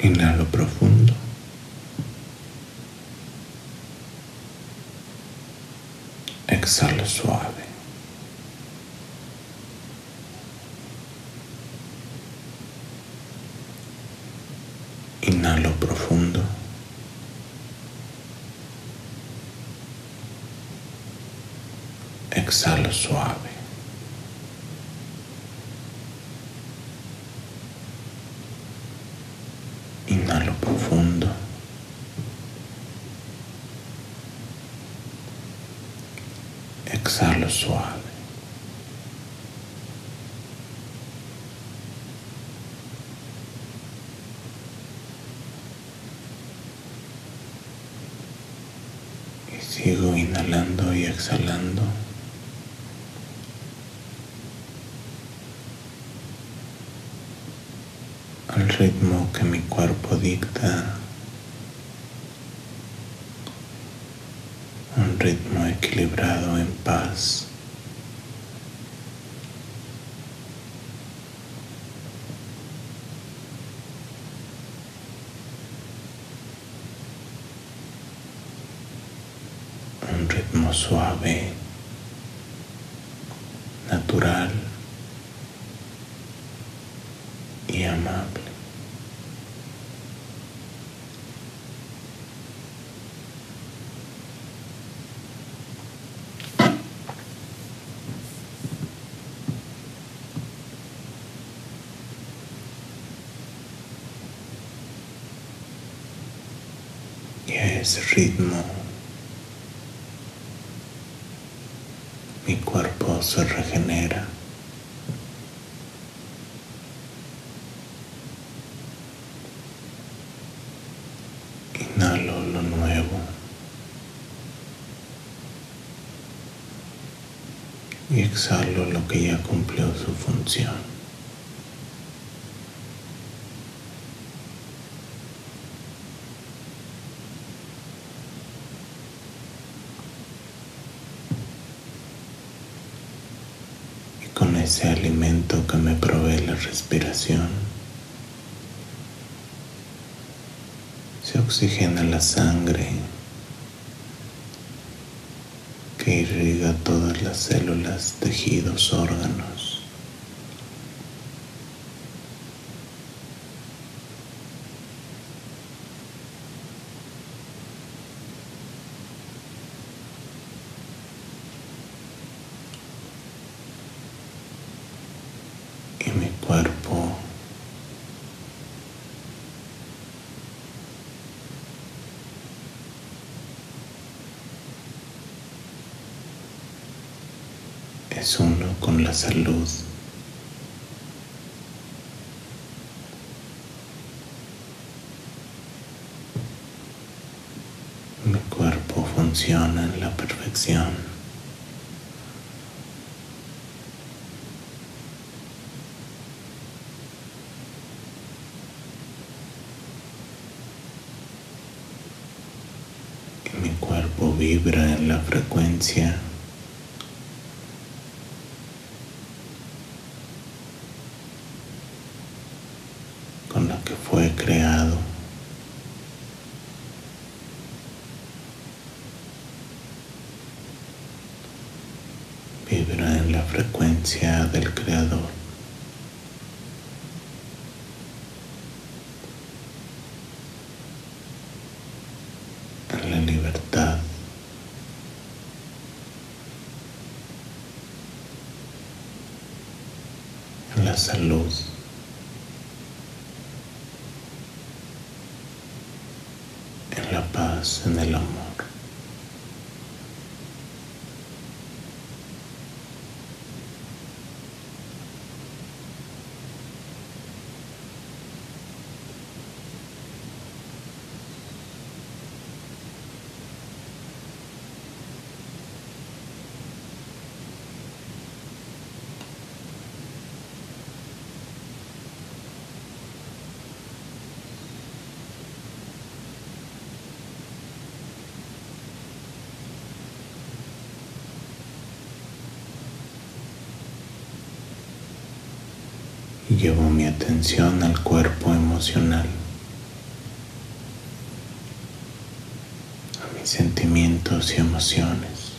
Inhalo profundo. Exhalo suave. Inhalo profundo. Exhalo suave. Inhalo profundo. Exhalo suave. Y sigo inhalando y exhalando. al ritmo que mi cuerpo dicta, un ritmo equilibrado en paz. Un ritmo suave, natural y amable. Y ese ritmo mi cuerpo se regenera. Inhalo lo nuevo y exhalo lo que ya cumplió su función. Y con ese que me provee la respiración, se oxigena la sangre que irriga todas las células, tejidos, órganos. Y mi cuerpo es uno con la salud. Mi cuerpo funciona en la perfección. Mi cuerpo vibra en la frecuencia con la que fue creado. Vibra en la frecuencia del Creador. Llevo mi atención al cuerpo emocional, a mis sentimientos y emociones.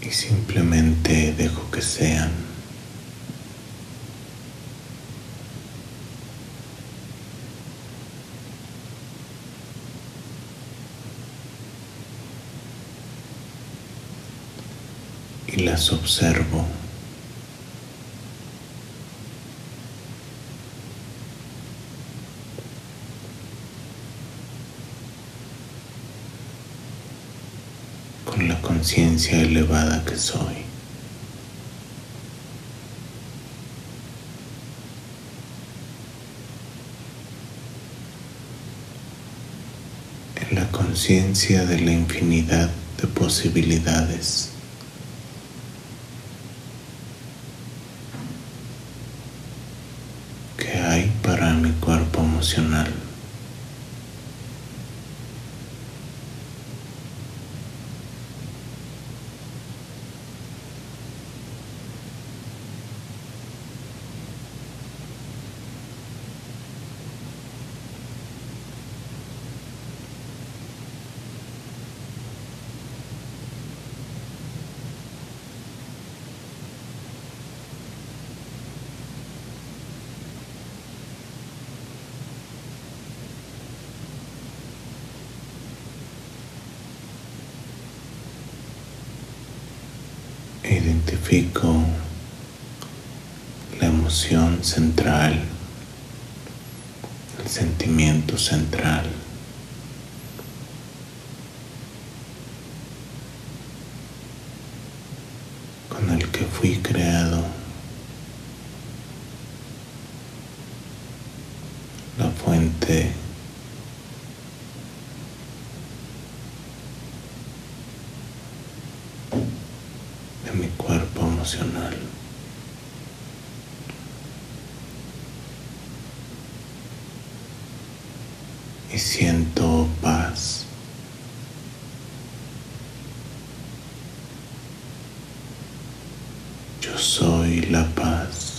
Y simplemente dejo que sean. Observo. con la conciencia elevada que soy. En la conciencia de la infinidad de posibilidades. que hay para mi cuerpo emocional. Identifico la emoción central, el sentimiento central. con el que fui creado, la fuente de mi cuerpo emocional. Y siento paz. Yo soy la paz.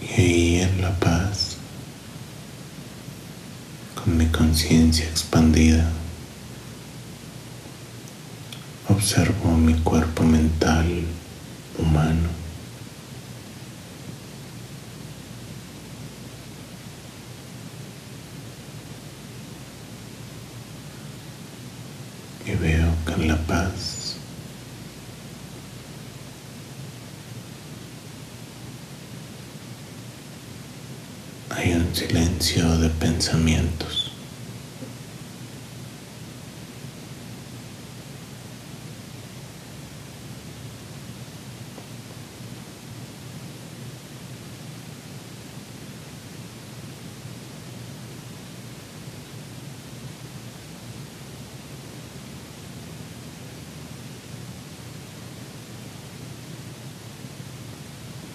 Y ahí en la paz, con mi conciencia expandida, observo mi cuerpo mental humano. Y veo que en la paz hay un de pensamientos.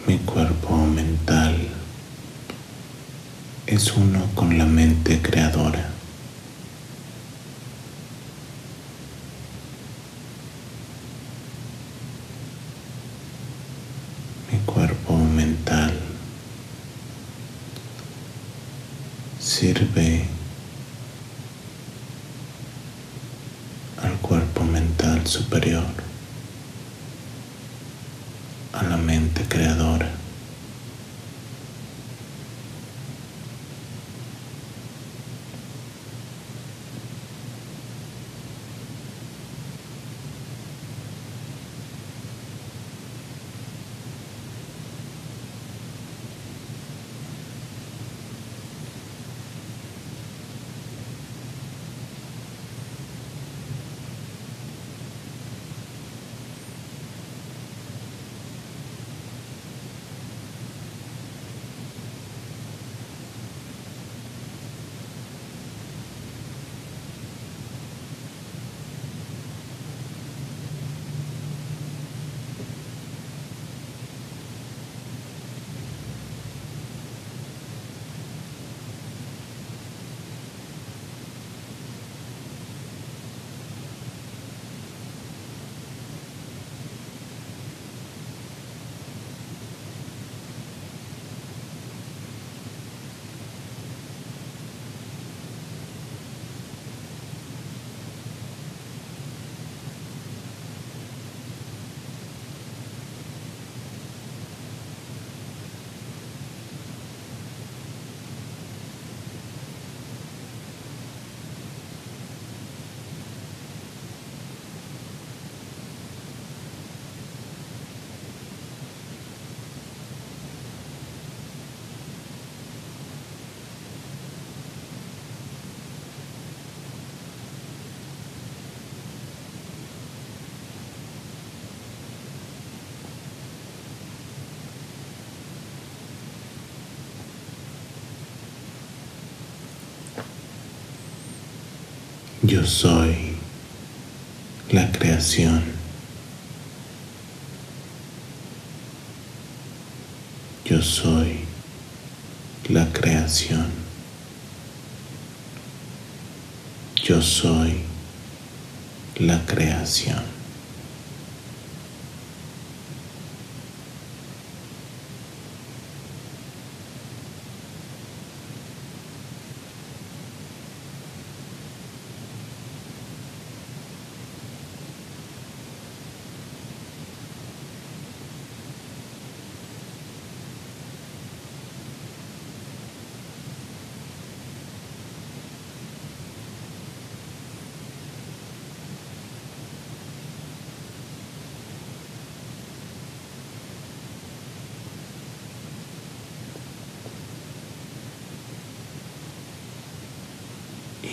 Mi cuerpo mental es uno con la mente creadora. Yo soy la creación. Yo soy la creación. Yo soy la creación.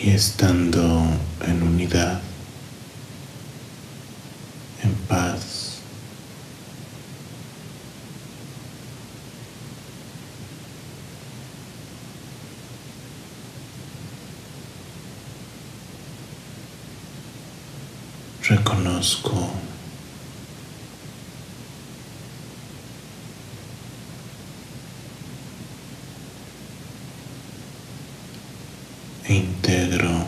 Y estando en unidad, en paz. Reconozco e integro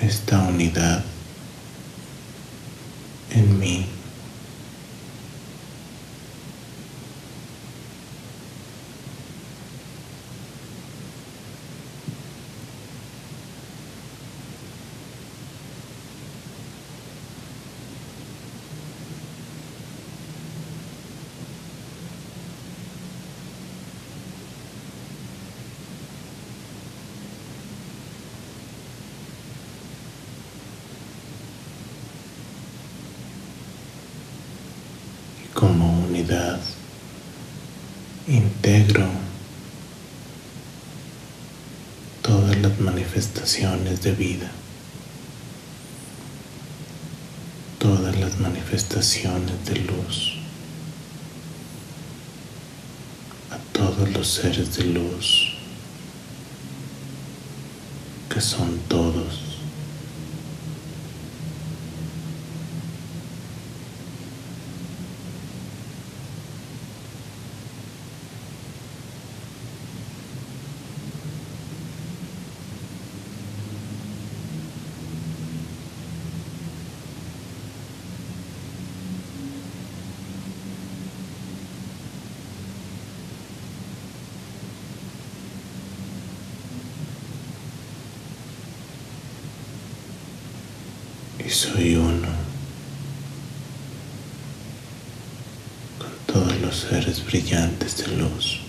esta unidad en mí. como unidad integro todas las manifestaciones de vida, todas las manifestaciones de luz, a todos los seres de luz que son todos y soy uno con todos los seres brillantes de luz.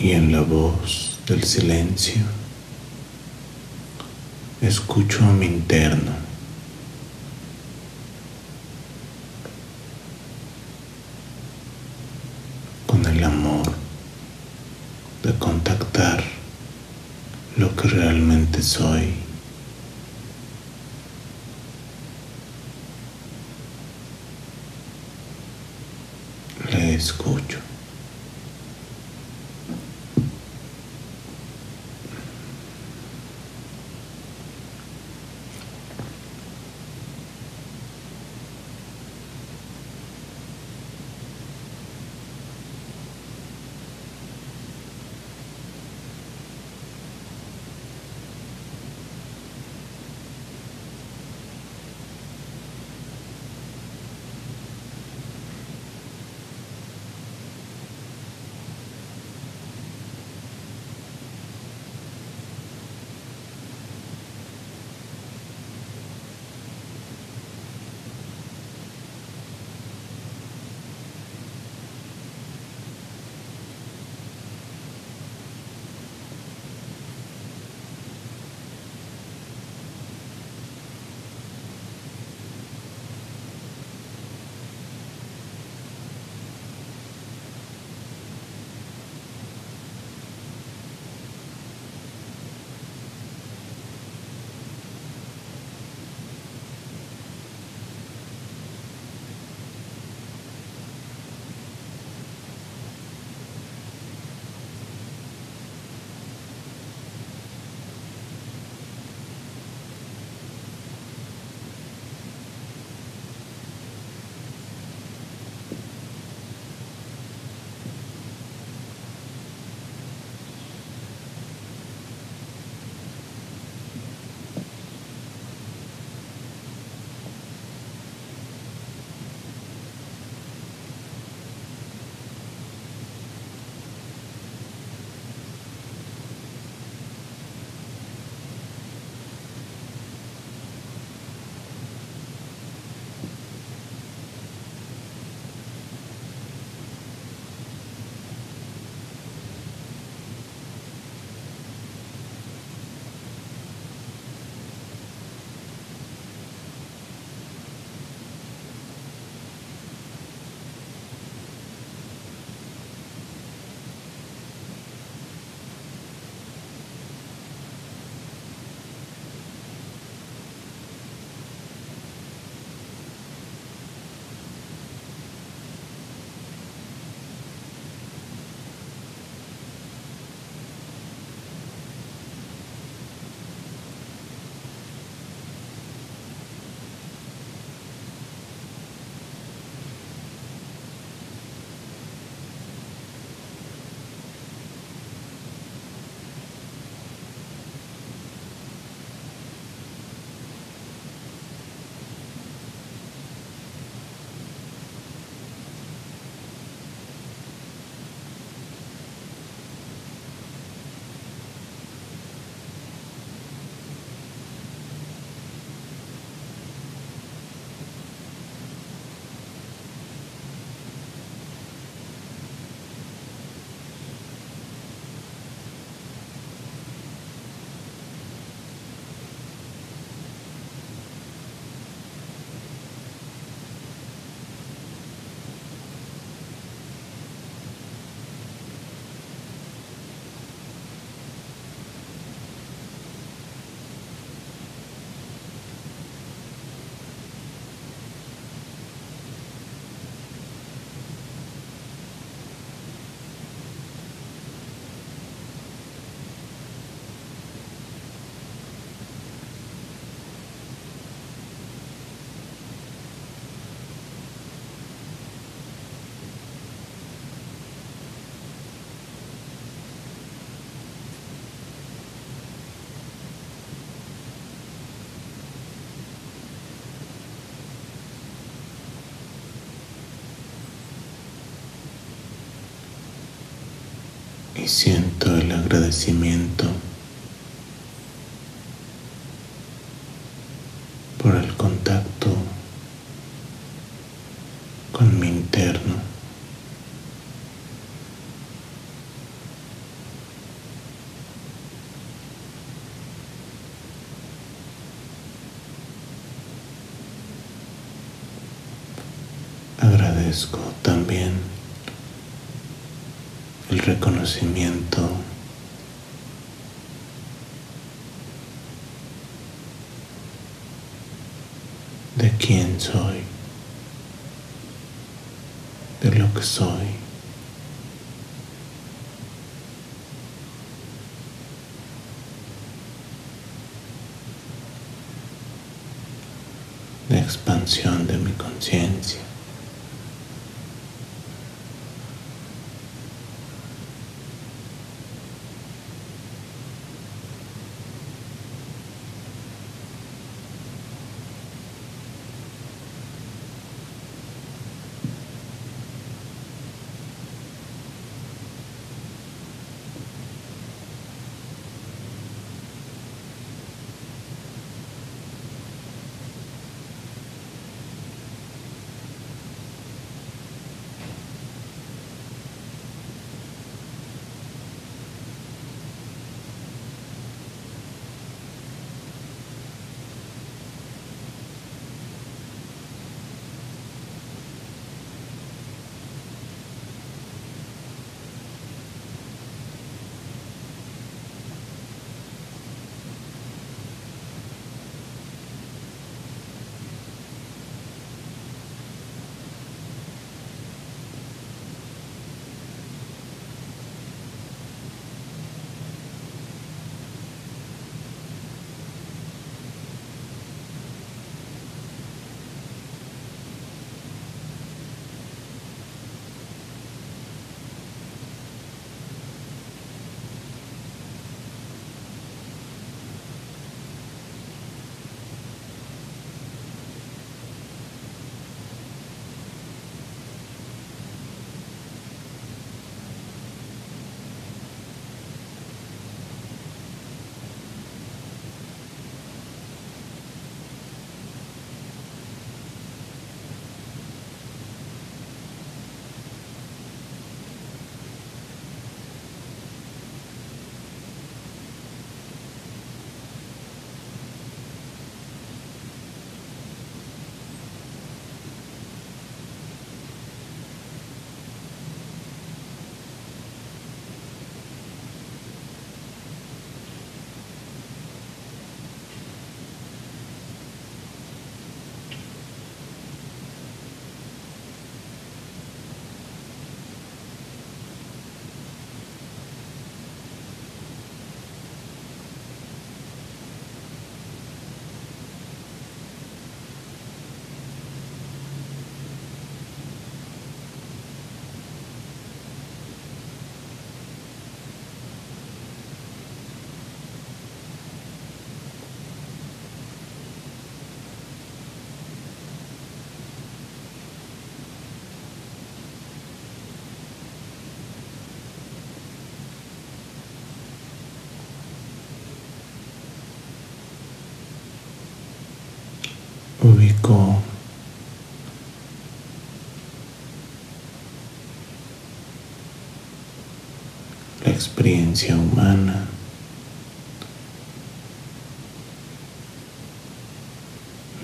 Y en la voz del silencio escucho a mi interno. Y siento el agradecimiento por el contacto con mi interno. ofrezco también el reconocimiento de quién soy, de lo que soy. de expansión de mi conciencia. Ubico la experiencia humana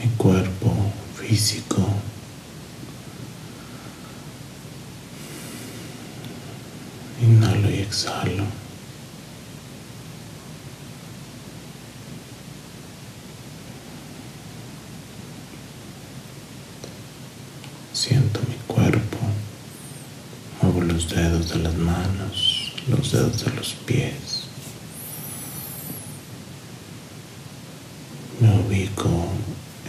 mi cuerpo físico inhalo y exhalo Siento mi cuerpo, muevo los dedos de las manos, los dedos de los pies. Me ubico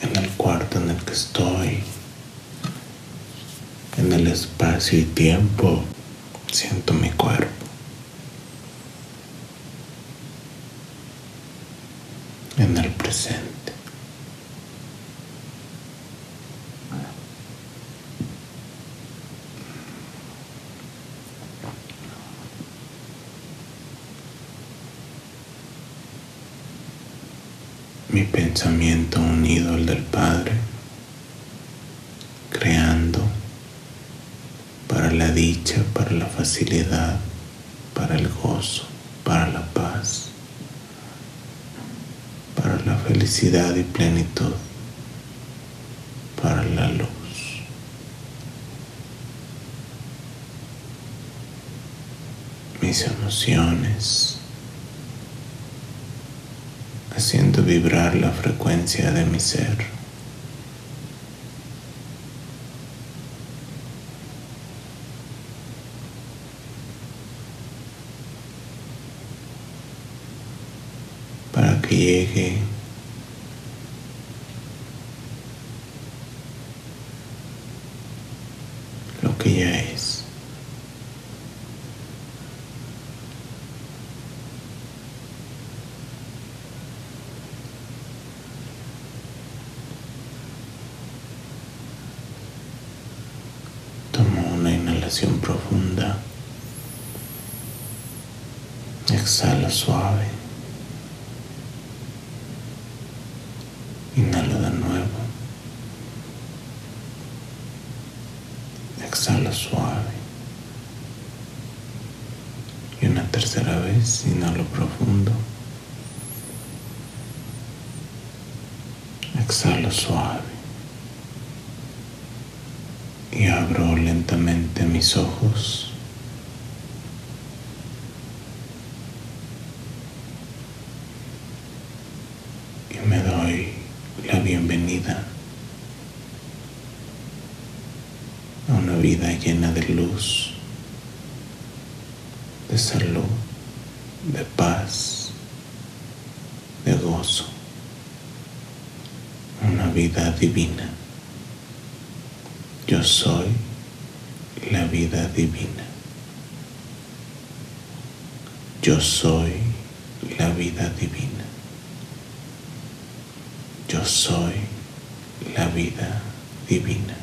en el cuarto en el que estoy, en el espacio y tiempo. Siento mi cuerpo. En el presente. mi pensamiento unido al del Padre, para la facilidad, para el gozo, para la paz, para la felicidad y plenitud, para la luz. mis emociones, haciendo vibrar la frecuencia de mi ser. Lo que ya es. Tomo una inhalación profunda. Exhalo suave. Inhalo de nuevo. Exhalo suave. Y una tercera vez, inhalo profundo. Exhalo suave. Y abro lentamente mis ojos. Y me doy la bienvenida a una vida llena de luz, de salud, de paz, de gozo, una vida divina. Yo soy la vida divina. Yo soy la vida divina. Yo soy la vida divina.